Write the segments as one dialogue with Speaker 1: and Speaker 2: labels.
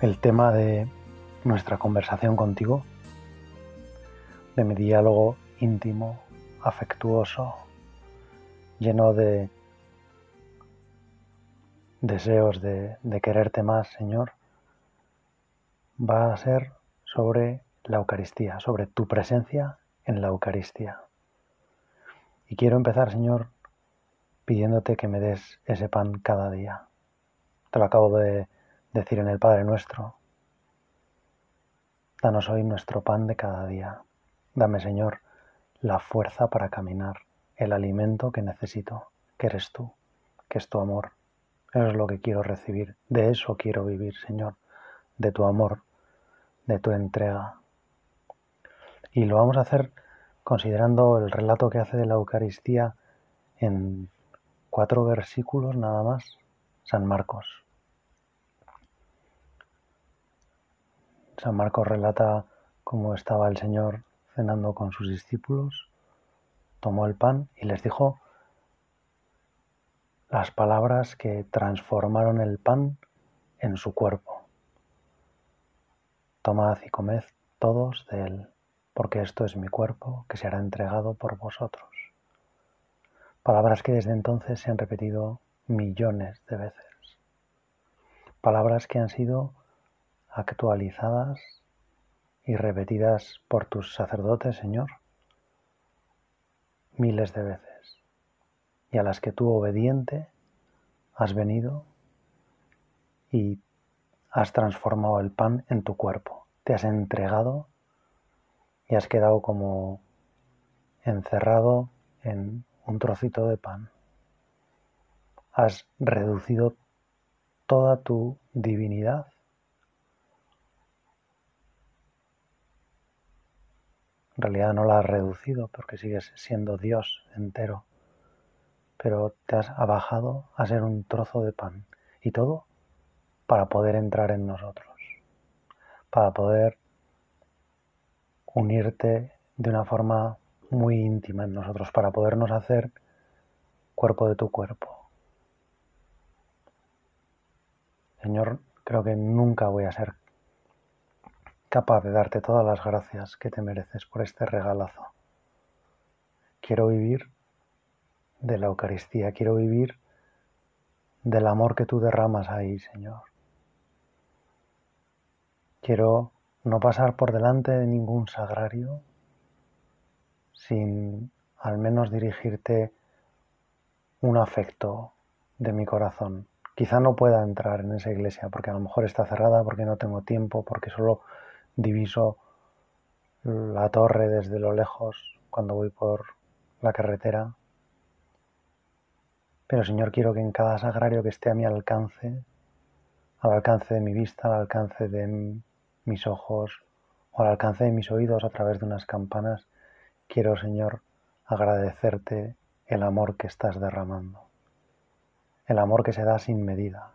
Speaker 1: el tema de nuestra conversación contigo, de mi diálogo íntimo, afectuoso, lleno de deseos de, quererte más, Señor, va a ser sobre la Eucaristía, sobre tu presencia en la Eucaristía. Y quiero empezar, Señor, pidiéndote que me des ese pan cada día. Te lo acabo de decir en el Padre nuestro, danos hoy nuestro pan de cada día. Dame, Señor, la fuerza para caminar, el alimento que necesito, que eres tú, que es tu amor. Eso es lo que quiero recibir, de eso quiero vivir, Señor, de tu amor, de tu entrega. Y lo vamos a hacer considerando el relato que hace de la Eucaristía en cuatro versículos nada más, San Marcos. San Marcos relata cómo estaba el Señor cenando con sus discípulos, tomó el pan y les dijo las palabras que transformaron el pan en su cuerpo. Tomad y comed todos de él, porque esto es mi cuerpo que será entregado por vosotros. Palabras que desde entonces se han repetido millones de veces. Palabras que han sido actualizadas y repetidas por tus sacerdotes, Señor, miles de veces, y a las que tú obediente has venido y has transformado el pan en tu cuerpo, te has entregado y has quedado como encerrado en un trocito de pan. Has reducido toda tu divinidad En realidad no la has reducido porque sigues siendo Dios entero, pero te has abajado a ser un trozo de pan. Y todo para poder entrar en nosotros, para poder unirte de una forma muy íntima en nosotros, para podernos hacer cuerpo de tu cuerpo. Señor, creo que nunca voy a ser capaz de darte todas las gracias que te mereces por este regalazo. Quiero vivir de la Eucaristía, quiero vivir del amor que tú derramas ahí, Señor. Quiero no pasar por delante de ningún sagrario sin al menos dirigirte un afecto de mi corazón. Quizá no pueda entrar en esa iglesia porque a lo mejor está cerrada, porque no tengo tiempo, porque solo diviso la torre desde lo lejos cuando voy por la carretera. Pero Señor, quiero que en cada sagrario que esté a mi alcance, al alcance de mi vista, al alcance de mis ojos o al alcance de mis oídos a través de unas campanas, quiero, Señor, agradecerte el amor que estás derramando, el amor que se da sin medida,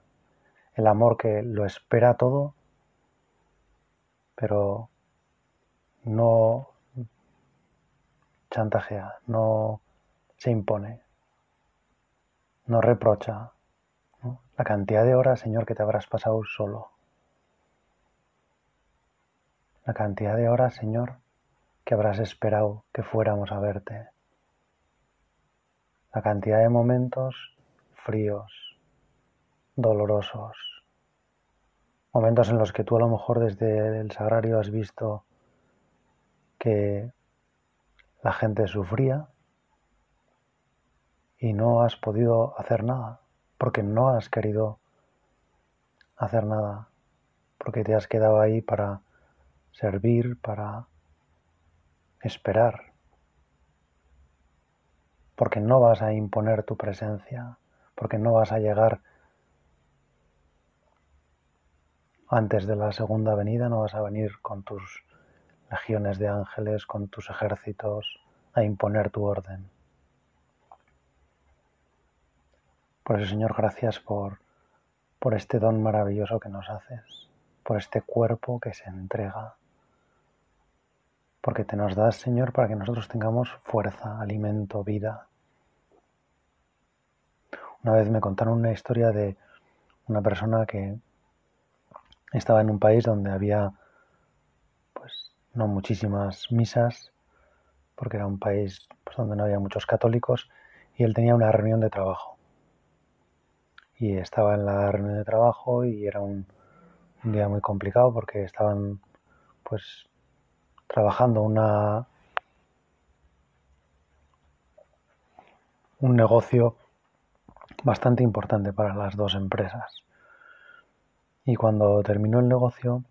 Speaker 1: el amor que lo espera todo pero no chantajea, no se impone, no reprocha la cantidad de horas, Señor, que te habrás pasado solo. La cantidad de horas, Señor, que habrás esperado que fuéramos a verte. La cantidad de momentos fríos, dolorosos, momentos en los que tú a lo mejor desde el sagrario has visto que la gente sufría y no has podido hacer nada, porque no has querido hacer nada, porque te has quedado ahí para servir, para esperar, porque no vas a imponer tu presencia, porque no vas a llegar antes de la segunda venida no vas a venir con tus legiones de ángeles, con tus ejércitos, a imponer tu orden. Por eso, Señor, gracias por, por este don maravilloso que nos haces, por este cuerpo que se entrega, porque te nos das, Señor, para que nosotros tengamos fuerza, alimento, vida. Una vez me contaron una historia de una persona que estaba en un país donde había pues no muchísimas misas porque era un país pues, donde no había muchos católicos y él tenía una reunión de trabajo y estaba en la reunión de trabajo y era un, un día muy complicado porque estaban pues trabajando una un negocio bastante importante para las dos empresas. Y cuando terminó el negocio,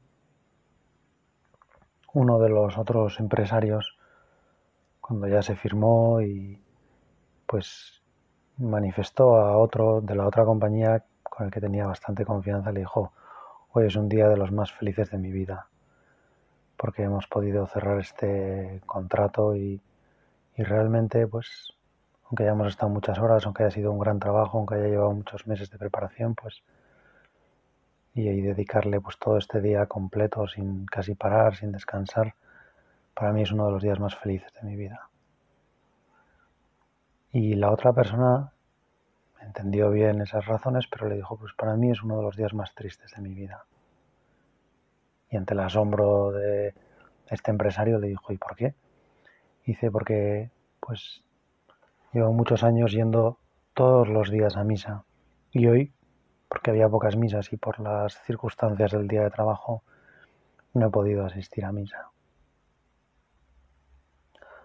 Speaker 1: uno de los otros empresarios, cuando ya se firmó y pues manifestó a otro de la otra compañía con el que tenía bastante confianza, le dijo, hoy es un día de los más felices de mi vida, porque hemos podido cerrar este contrato y, y realmente pues aunque hayamos estado muchas horas, aunque haya sido un gran trabajo, aunque haya llevado muchos meses de preparación, pues y, dedicarle pues todo este día completo sin casi parar, sin descansar, para mí es uno de los días más felices de mi vida. Y la otra persona entendió bien esas razones, pero le dijo, pues para mí es uno de los días más tristes de mi vida. Y ante el asombro de este empresario le dijo, ¿y por qué? Dice, porque pues Llevo muchos años yendo todos los días a misa y hoy, porque había pocas misas y por las circunstancias del día de trabajo, no he podido asistir a misa.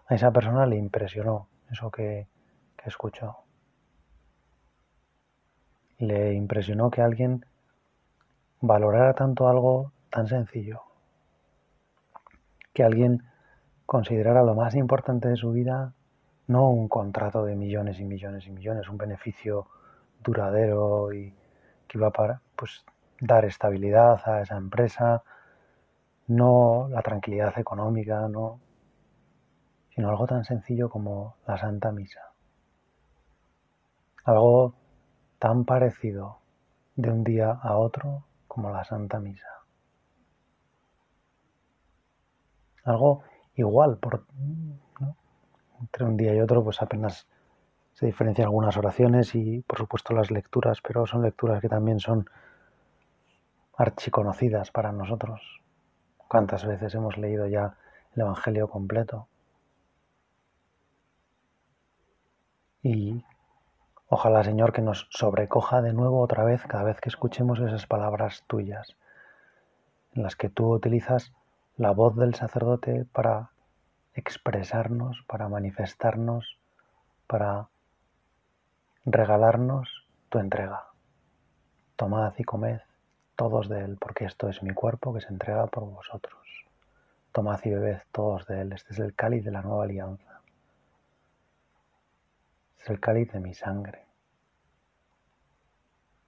Speaker 1: A esa persona le impresionó eso que, escuchó. Le impresionó que alguien valorara tanto algo tan sencillo, que alguien considerara lo más importante de su vida no un contrato de millones y millones y millones, un beneficio duradero y que iba para pues, dar estabilidad a esa empresa, no la tranquilidad económica, no, sino algo tan sencillo como la Santa Misa. Algo tan parecido de un día a otro como la Santa Misa. Algo igual, por, entre un día y otro, pues apenas se diferencian algunas oraciones y, por supuesto, las lecturas, pero son lecturas que también son archiconocidas para nosotros. ¿Cuántas veces hemos leído ya el Evangelio completo? Y ojalá, Señor, que nos sobrecoja de nuevo otra vez cada vez que escuchemos esas palabras tuyas, en las que tú utilizas la voz del sacerdote para expresarnos, para manifestarnos, para regalarnos tu entrega. Tomad y comed todos de él, porque esto es mi cuerpo que se entrega por vosotros. Tomad y bebed todos de él, este es el cáliz de la nueva alianza. Es el cáliz de mi sangre.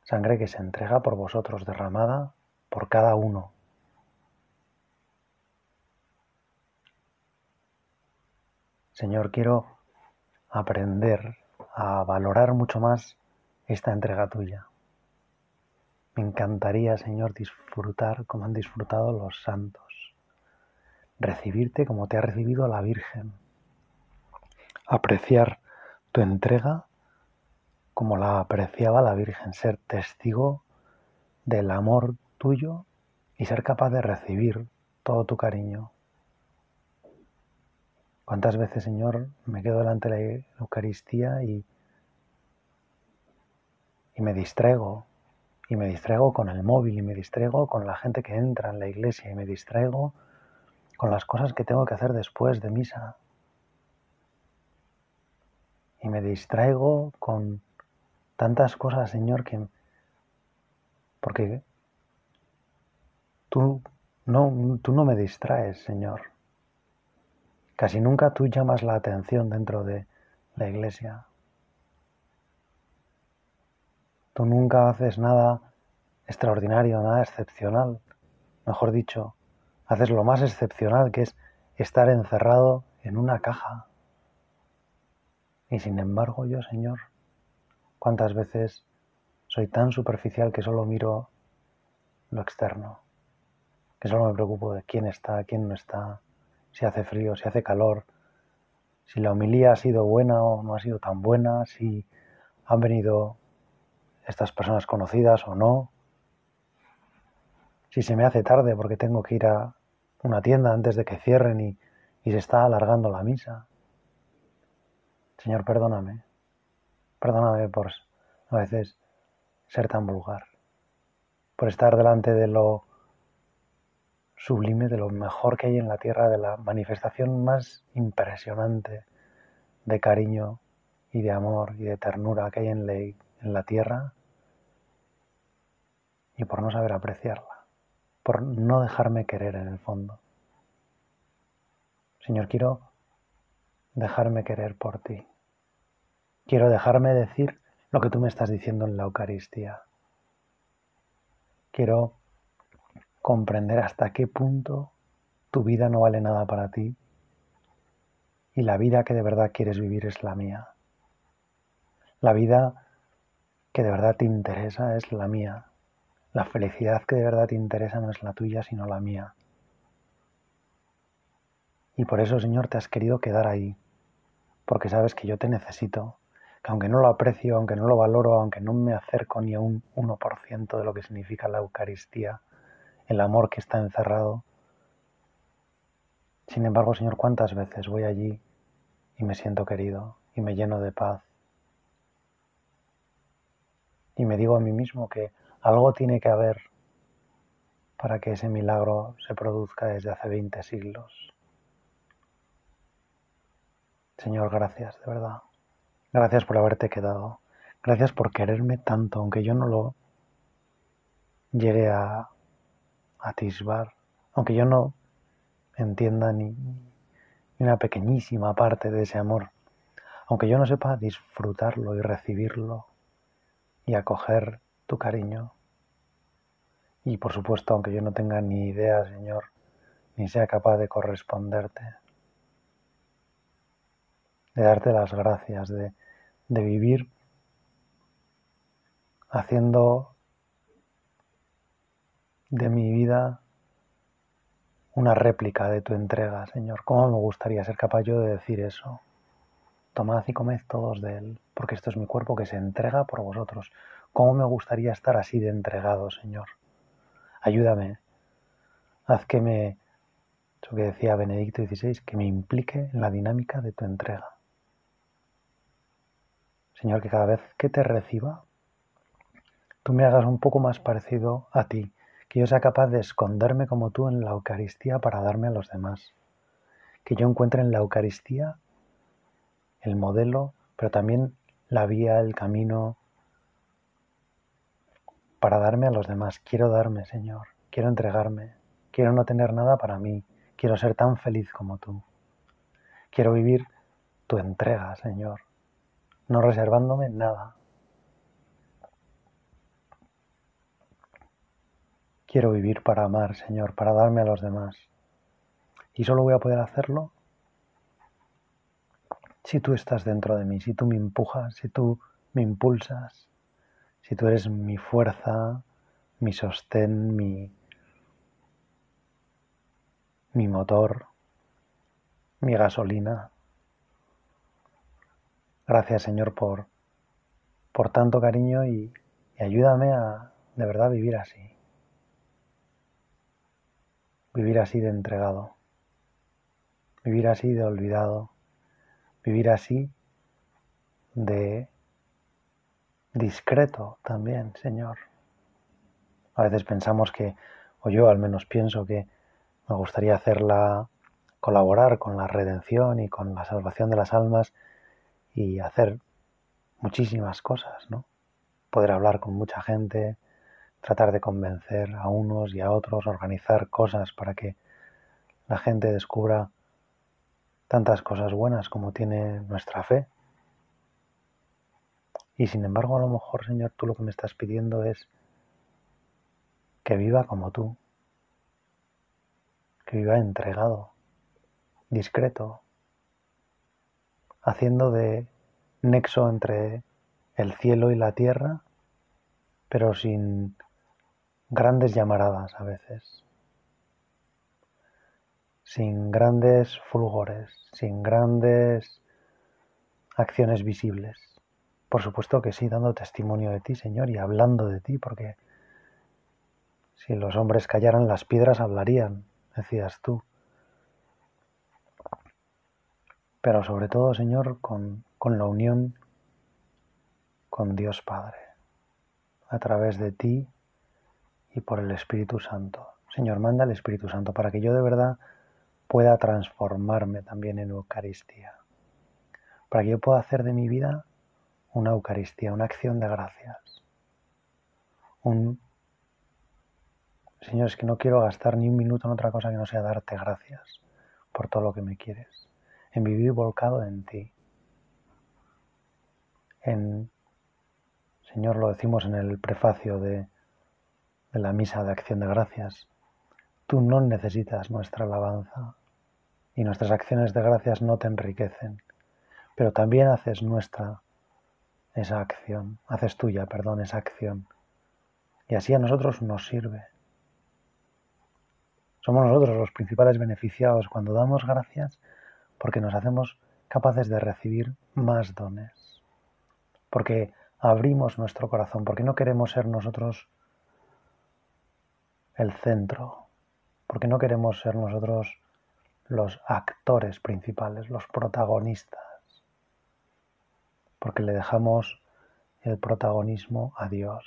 Speaker 1: Sangre que se entrega por vosotros, derramada por cada uno Señor, quiero aprender a valorar mucho más esta entrega tuya. Me encantaría, Señor, disfrutar como han disfrutado los santos, recibirte como te ha recibido la Virgen, apreciar tu entrega como la apreciaba la Virgen, ser testigo del amor tuyo y ser capaz de recibir todo tu cariño, ¿Cuántas veces, Señor, me quedo delante de la Eucaristía y, y me distraigo? Y me distraigo con el móvil y me distraigo con la gente que entra en la iglesia y me distraigo con las cosas que tengo que hacer después de misa. Y me distraigo con tantas cosas, Señor, que... Porque tú no, tú no me distraes, Señor. Casi nunca tú llamas la atención dentro de la iglesia. Tú nunca haces nada extraordinario, nada excepcional. mejor dicho, haces lo más excepcional que es estar encerrado en una caja. Y sin embargo yo, Señor, cuántas veces soy tan superficial que solo miro lo externo, que solo me preocupo de quién está, quién no está, si hace frío, si hace calor, si la homilía ha sido buena o no ha sido tan buena, si han venido estas personas conocidas o no, si se me hace tarde porque tengo que ir a una tienda antes de que cierren y, y se está alargando la misa. Señor, perdóname, perdóname por a veces ser tan vulgar, por estar delante de lo sublime, de lo mejor que hay en la tierra, de la manifestación más impresionante de cariño y de amor y de ternura que hay en la, tierra, y por no saber apreciarla, por no dejarme querer en el fondo. Señor, quiero dejarme querer por ti. Quiero dejarme decir lo que tú me estás diciendo en la Eucaristía. Quiero comprender hasta qué punto tu vida no vale nada para ti y la vida que de verdad quieres vivir es la mía. La vida que de verdad te interesa es la mía. La felicidad que de verdad te interesa no es la tuya, sino la mía. Y por eso, Señor, te has querido quedar ahí, porque sabes que yo te necesito, que aunque no lo aprecio, aunque no lo valoro, aunque no me acerco ni a un 1% de lo que significa la Eucaristía, el amor que está encerrado. Sin embargo, Señor, ¿cuántas veces voy allí y me siento querido y me lleno de paz? Y me digo a mí mismo que algo tiene que haber para que ese milagro se produzca desde hace 20 siglos. Señor, gracias, de verdad. Gracias por haberte quedado. Gracias por quererme tanto, aunque yo no lo llegue a atisbar, aunque yo no entienda ni, una pequeñísima parte de ese amor, aunque yo no sepa disfrutarlo y recibirlo y acoger tu cariño. Y por supuesto, aunque yo no tenga ni idea, Señor, ni sea capaz de corresponderte, de darte las gracias, de, de vivir haciendo de mi vida una réplica de tu entrega, Señor. ¿Cómo me gustaría ser capaz yo de decir eso? Tomad y comed todos de él, porque esto es mi cuerpo que se entrega por vosotros. ¿Cómo me gustaría estar así de entregado, Señor? Ayúdame. Haz que me, eso que decía Benedicto XVI, que me implique en la dinámica de tu entrega. Señor, que cada vez que te reciba, tú me hagas un poco más parecido a ti, que yo sea capaz de esconderme como tú en la Eucaristía para darme a los demás, que yo encuentre en la Eucaristía el modelo, pero también la vía, el camino para darme a los demás. Quiero darme, Señor, quiero entregarme, quiero no tener nada para mí, quiero ser tan feliz como tú. Quiero vivir tu entrega, Señor, no reservándome nada, Quiero vivir para amar, Señor, para darme a los demás. Y solo voy a poder hacerlo si tú estás dentro de mí, si tú me empujas, si tú me impulsas, si tú eres mi fuerza, mi sostén, mi, mi motor, mi gasolina. Gracias Señor por, por tanto cariño y, y ayúdame a de verdad vivir así vivir así de entregado, vivir así de olvidado, vivir así de discreto también, Señor. A veces pensamos que, o yo al menos pienso que me gustaría hacerla colaborar con la redención y con la salvación de las almas y hacer muchísimas cosas, ¿no? Poder hablar con mucha gente, tratar de convencer a unos y a otros, organizar cosas para que la gente descubra tantas cosas buenas como tiene nuestra fe. Y sin embargo, a lo mejor, Señor, tú lo que me estás pidiendo es que viva como tú, que viva entregado, discreto, haciendo de nexo entre el cielo y la tierra, pero sin grandes llamaradas a veces, sin grandes fulgores, sin grandes acciones visibles. Por supuesto que sí, dando testimonio de ti, Señor, y hablando de ti, porque si los hombres callaran, las piedras hablarían, decías tú. Pero sobre todo, Señor, con, con la unión con Dios Padre, a través de ti y por el Espíritu Santo. Señor, manda el Espíritu Santo para que yo de verdad pueda transformarme también en Eucaristía, para que yo pueda hacer de mi vida una Eucaristía, una acción de gracias, un Señor, es que no quiero gastar ni un minuto en otra cosa que no sea darte gracias por todo lo que me quieres, en vivir volcado en ti, en, Señor, lo decimos en el prefacio de, de la misa de acción de gracias, tú no necesitas nuestra alabanza y nuestras acciones de gracias no te enriquecen, pero también haces nuestra esa acción, haces tuya, perdón, esa acción. Y así a nosotros nos sirve. Somos nosotros los principales beneficiados cuando damos gracias porque nos hacemos capaces de recibir más dones. Porque abrimos nuestro corazón, porque no queremos ser nosotros el centro, porque no queremos ser nosotros los actores principales, los protagonistas, porque le dejamos el protagonismo a Dios.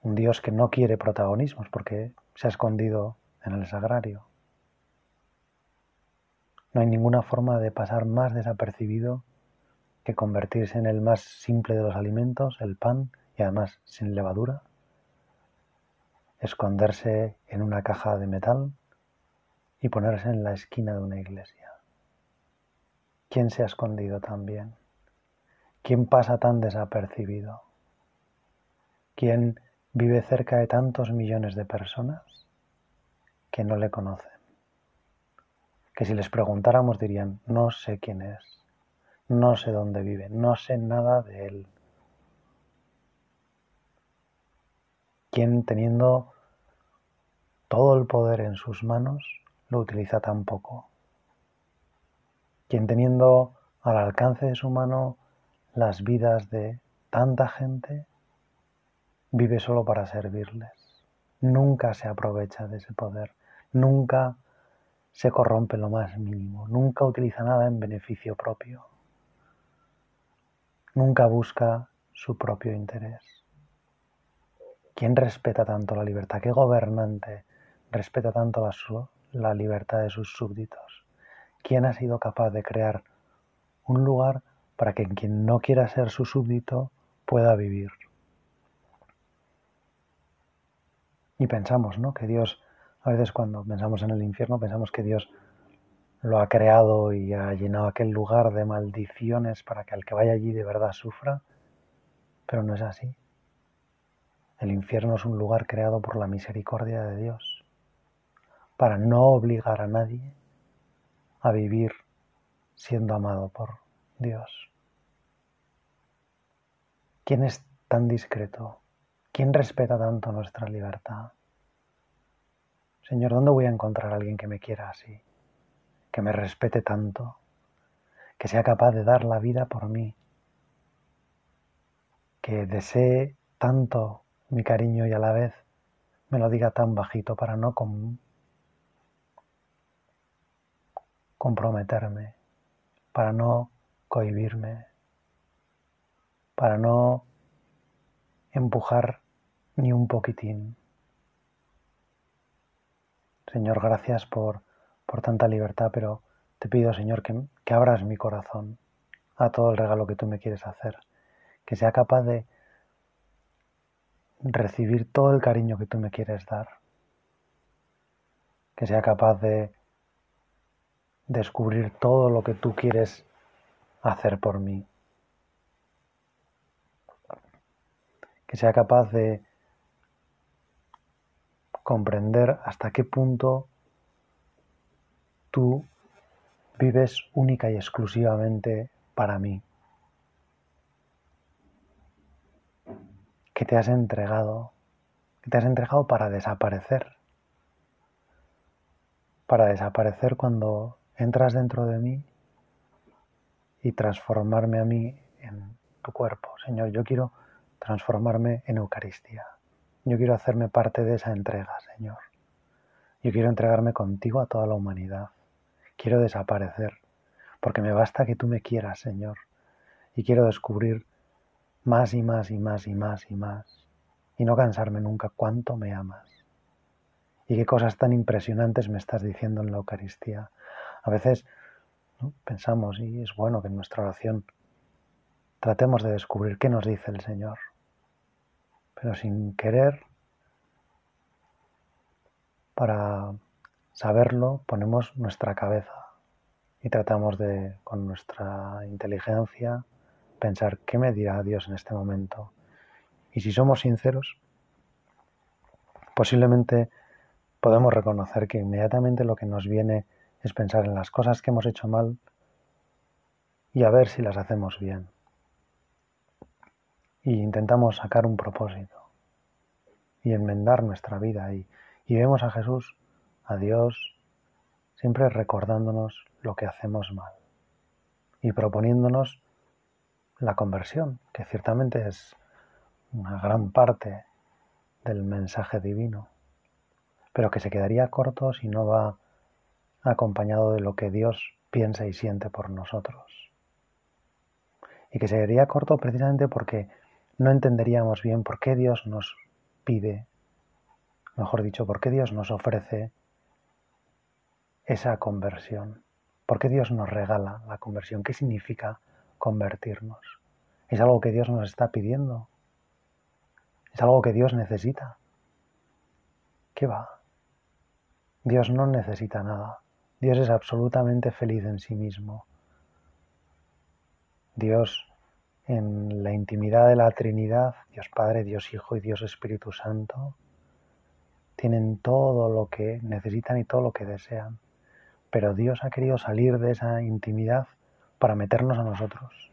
Speaker 1: Un Dios que no quiere protagonismos porque se ha escondido en el sagrario. No hay ninguna forma de pasar más desapercibido que convertirse en el más simple de los alimentos, el pan, y además sin levadura, esconderse en una caja de metal y ponerse en la esquina de una iglesia. ¿Quién se ha escondido tan bien? ¿Quién pasa tan desapercibido? ¿Quién vive cerca de tantos millones de personas que no le conocen? Que si les preguntáramos dirían, no sé quién es, no sé dónde vive, no sé nada de él. ¿Quién teniendo todo el poder en sus manos lo utiliza tan poco? quien teniendo al alcance de su mano las vidas de tanta gente, vive solo para servirles. Nunca se aprovecha de ese poder, nunca se corrompe lo más mínimo, nunca utiliza nada en beneficio propio, nunca busca su propio interés. ¿Quién respeta tanto la libertad? ¿Qué gobernante respeta tanto la, la libertad de sus súbditos? ¿Quién ha sido capaz de crear un lugar para que quien no quiera ser su súbdito pueda vivir? Y pensamos, ¿no? Que Dios, a veces cuando pensamos en el infierno, pensamos que Dios lo ha creado y ha llenado aquel lugar de maldiciones para que al que vaya allí de verdad sufra, pero no es así. El infierno es un lugar creado por la misericordia de Dios, para no obligar a nadie a vivir siendo amado por Dios. ¿Quién es tan discreto? ¿Quién respeta tanto nuestra libertad? Señor, ¿dónde voy a encontrar a alguien que me quiera así? Que me respete tanto, que sea capaz de dar la vida por mí, que desee tanto mi cariño y a la vez me lo diga tan bajito para no comprometerme, para no cohibirme, para no empujar ni un poquitín. Señor, gracias por, por tanta libertad, pero te pido, Señor, que, que abras mi corazón a todo el regalo que tú me quieres hacer, que sea capaz de recibir todo el cariño que tú me quieres dar, que sea capaz de descubrir todo lo que tú quieres hacer por mí. Que sea capaz de comprender hasta qué punto tú vives única y exclusivamente para mí. Que te has entregado, que te has entregado para desaparecer. Para desaparecer cuando entras dentro de mí y transformarme a mí en tu cuerpo. Señor, yo quiero transformarme en Eucaristía. Yo quiero hacerme parte de esa entrega, Señor. Yo quiero entregarme contigo a toda la humanidad. Quiero desaparecer, porque me basta que tú me quieras, Señor. Y quiero descubrir más y más y más y más y más. Y no cansarme nunca cuánto me amas. Y qué cosas tan impresionantes me estás diciendo en la Eucaristía. A veces pensamos, y es bueno que en nuestra oración tratemos de descubrir qué nos dice el Señor pero sin querer, para saberlo, ponemos nuestra cabeza y tratamos de, con nuestra inteligencia, pensar qué me dirá Dios en este momento. Y si somos sinceros, posiblemente podemos reconocer que inmediatamente lo que nos viene es pensar en las cosas que hemos hecho mal y a ver si las hacemos bien y intentamos sacar un propósito y enmendar nuestra vida y, y vemos a Jesús, a Dios, siempre recordándonos lo que hacemos mal y proponiéndonos la conversión, que ciertamente es una gran parte del mensaje divino, pero que se quedaría corto si no va acompañado de lo que Dios piensa y siente por nosotros. Y que se quedaría corto precisamente porque no entenderíamos bien por qué Dios nos pide, mejor dicho, por qué Dios nos ofrece esa conversión. ¿Por qué Dios nos regala la conversión? ¿Qué significa convertirnos? ¿Es algo que Dios nos está pidiendo? ¿Es algo que Dios necesita? ¿Qué va? Dios no necesita nada. Dios es absolutamente feliz en sí mismo. Dios en la intimidad de la Trinidad, Dios Padre, Dios Hijo y Dios Espíritu Santo, tienen todo lo que necesitan y todo lo que desean. Pero Dios ha querido salir de esa intimidad para meternos a nosotros.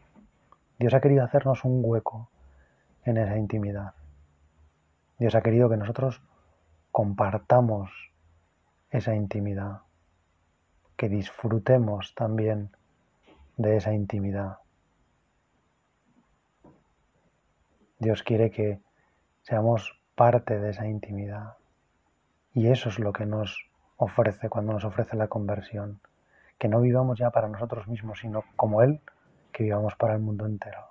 Speaker 1: Dios ha querido hacernos un hueco en esa intimidad. Dios ha querido que nosotros compartamos esa intimidad, que disfrutemos también de esa intimidad. Dios quiere que seamos parte de esa intimidad. Y eso es lo que nos ofrece cuando nos ofrece la conversión. Que no vivamos ya para nosotros mismos, sino como Él, que vivamos para el mundo entero.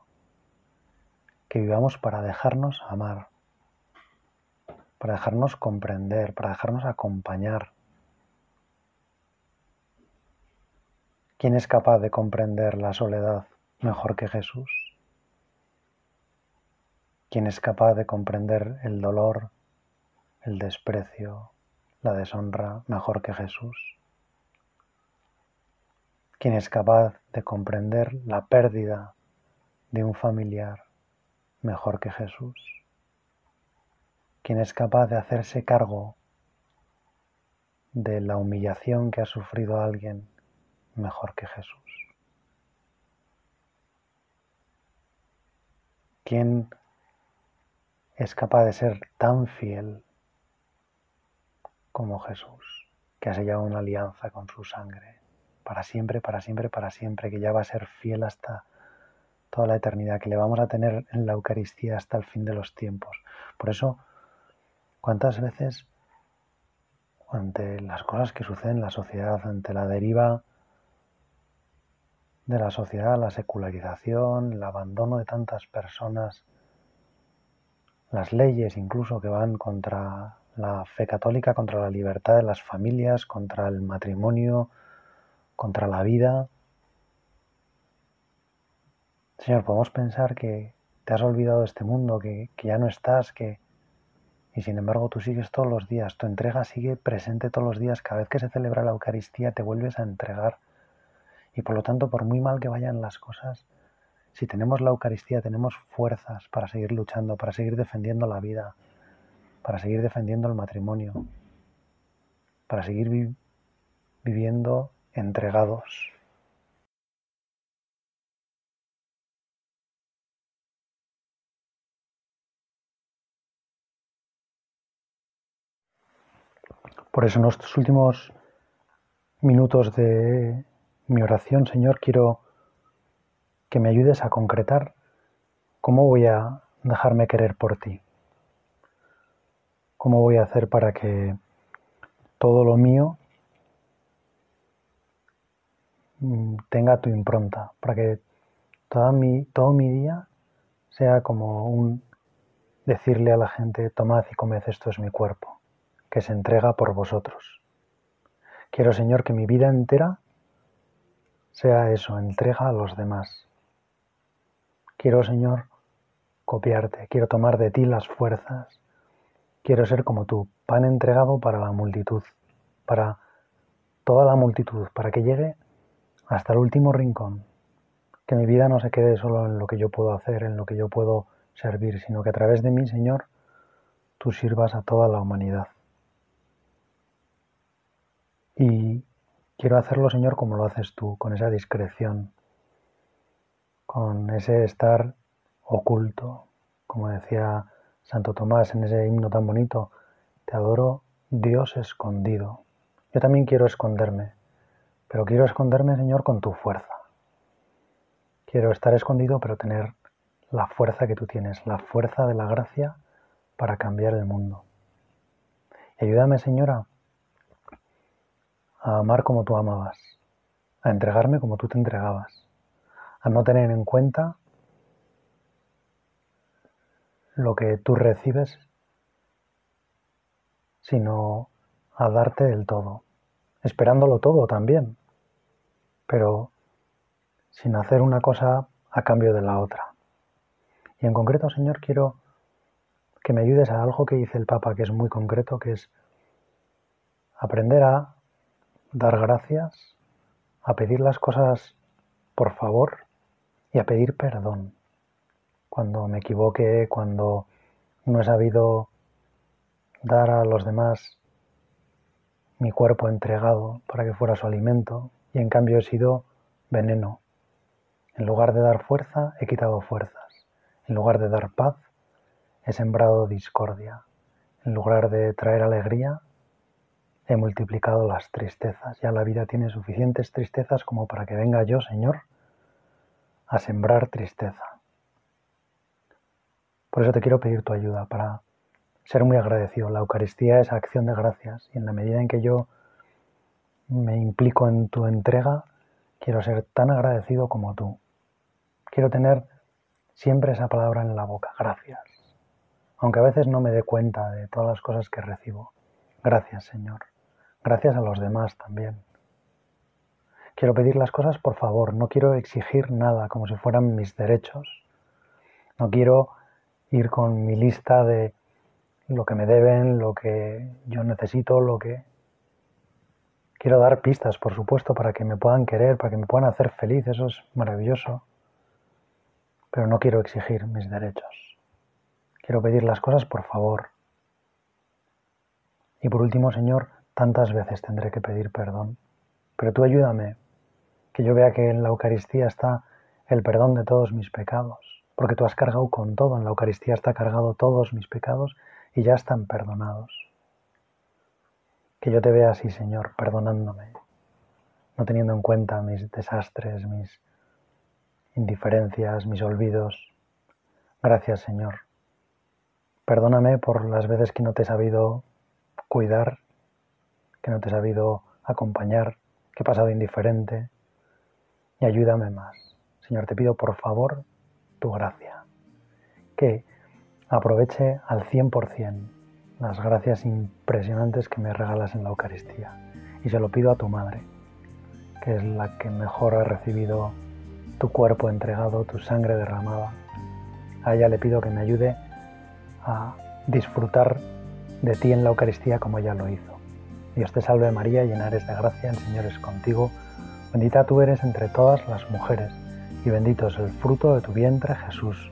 Speaker 1: Que vivamos para dejarnos amar, para dejarnos comprender, para dejarnos acompañar. ¿Quién es capaz de comprender la soledad mejor que Jesús? ¿Quién es capaz de comprender el dolor, el desprecio, la deshonra mejor que Jesús? ¿Quién es capaz de comprender la pérdida de un familiar mejor que Jesús? ¿Quién es capaz de hacerse cargo de la humillación que ha sufrido alguien mejor que Jesús? ¿Quién es capaz de ser tan fiel como Jesús, que ha sellado una alianza con su sangre, para siempre, para siempre, para siempre, que ya va a ser fiel hasta toda la eternidad, que le vamos a tener en la Eucaristía hasta el fin de los tiempos. Por eso, ¿cuántas veces ante las cosas que suceden en la sociedad, ante la deriva de la sociedad, la secularización, el abandono de tantas personas, las leyes incluso que van contra la fe católica, contra la libertad de las familias, contra el matrimonio, contra la vida. Señor, podemos pensar que te has olvidado de este mundo, que, que ya no estás, que... Y sin embargo tú sigues todos los días, tu entrega sigue presente todos los días, cada vez que se celebra la Eucaristía te vuelves a entregar. Y por lo tanto, por muy mal que vayan las cosas, si tenemos la Eucaristía, tenemos fuerzas para seguir luchando, para seguir defendiendo la vida, para seguir defendiendo el matrimonio, para seguir viviendo entregados. Por eso en estos últimos minutos de mi oración, Señor, quiero que me ayudes a concretar cómo voy a dejarme querer por ti. ¿Cómo voy a hacer para que todo lo mío tenga tu impronta? Para que todo mi día sea como un decirle a la gente, tomad y comed, esto es mi cuerpo, que se entrega por vosotros. Quiero, Señor, que mi vida entera sea eso, entrega a los demás. Quiero, Señor, copiarte, quiero tomar de ti las fuerzas Quiero ser como tú, pan entregado para la multitud, para toda la multitud, para que llegue hasta el último rincón. Que mi vida no se quede solo en lo que yo puedo hacer, en lo que yo puedo servir, sino que a través de mí, Señor, tú sirvas a toda la humanidad. Y quiero hacerlo, Señor, como lo haces tú, con esa discreción, con ese estar oculto, como decía Santo Tomás en ese himno tan bonito, te adoro Dios escondido. Yo también quiero esconderme, pero quiero esconderme, Señor, con tu fuerza. Quiero estar escondido, pero tener la fuerza que tú tienes, la fuerza de la gracia para cambiar el mundo. ayúdame, Señora, a amar como tú amabas, a entregarme como tú te entregabas, a no tener en cuenta lo que tú recibes, sino a darte del todo, esperándolo todo también, pero sin hacer una cosa a cambio de la otra. Y en concreto, Señor, quiero que me ayudes a algo que dice el Papa, que es muy concreto, que es aprender a dar gracias, a pedir las cosas por favor y a pedir perdón cuando me equivoqué, cuando no he sabido dar a los demás mi cuerpo entregado para que fuera su alimento y en cambio he sido veneno. En lugar de dar fuerza, he quitado fuerzas. En lugar de dar paz, he sembrado discordia. En lugar de traer alegría, he multiplicado las tristezas. Ya la vida tiene suficientes tristezas como para que venga yo, Señor, a sembrar tristeza. Por eso te quiero pedir tu ayuda para ser muy agradecido. La Eucaristía es acción de gracias y en la medida en que yo me implico en tu entrega, quiero ser tan agradecido como tú. Quiero tener siempre esa palabra en la boca, gracias. Aunque a veces no me dé cuenta de todas las cosas que recibo. Gracias, Señor. Gracias a los demás también. Quiero pedir las cosas por favor, no quiero exigir nada como si fueran mis derechos. No quiero ir con mi lista de lo que me deben, lo que yo necesito, lo que... Quiero dar pistas, por supuesto, para que me puedan querer, para que me puedan hacer feliz, eso es maravilloso. Pero no quiero exigir mis derechos. Quiero pedir las cosas por favor. Y por último, Señor, tantas veces tendré que pedir perdón. Pero tú ayúdame, que yo vea que en la Eucaristía está el perdón de todos mis pecados porque tú has cargado con todo, en la Eucaristía está cargado todos mis pecados y ya están perdonados. Que yo te vea así, Señor, perdonándome, no teniendo en cuenta mis desastres, mis indiferencias, mis olvidos. Gracias, Señor. Perdóname por las veces que no te he sabido cuidar, que no te he sabido acompañar, que he pasado indiferente, y ayúdame más. Señor, te pido por favor tu gracia. Que aproveche al 100% las gracias impresionantes que me regalas en la Eucaristía. Y se lo pido a tu madre, que es la que mejor ha recibido tu cuerpo entregado, tu sangre derramada. A ella le pido que me ayude a disfrutar de ti en la Eucaristía como ella lo hizo. Dios te salve María, llena eres de gracia, el Señor es contigo. Bendita tú eres entre todas las mujeres y bendito es el fruto de tu vientre Jesús.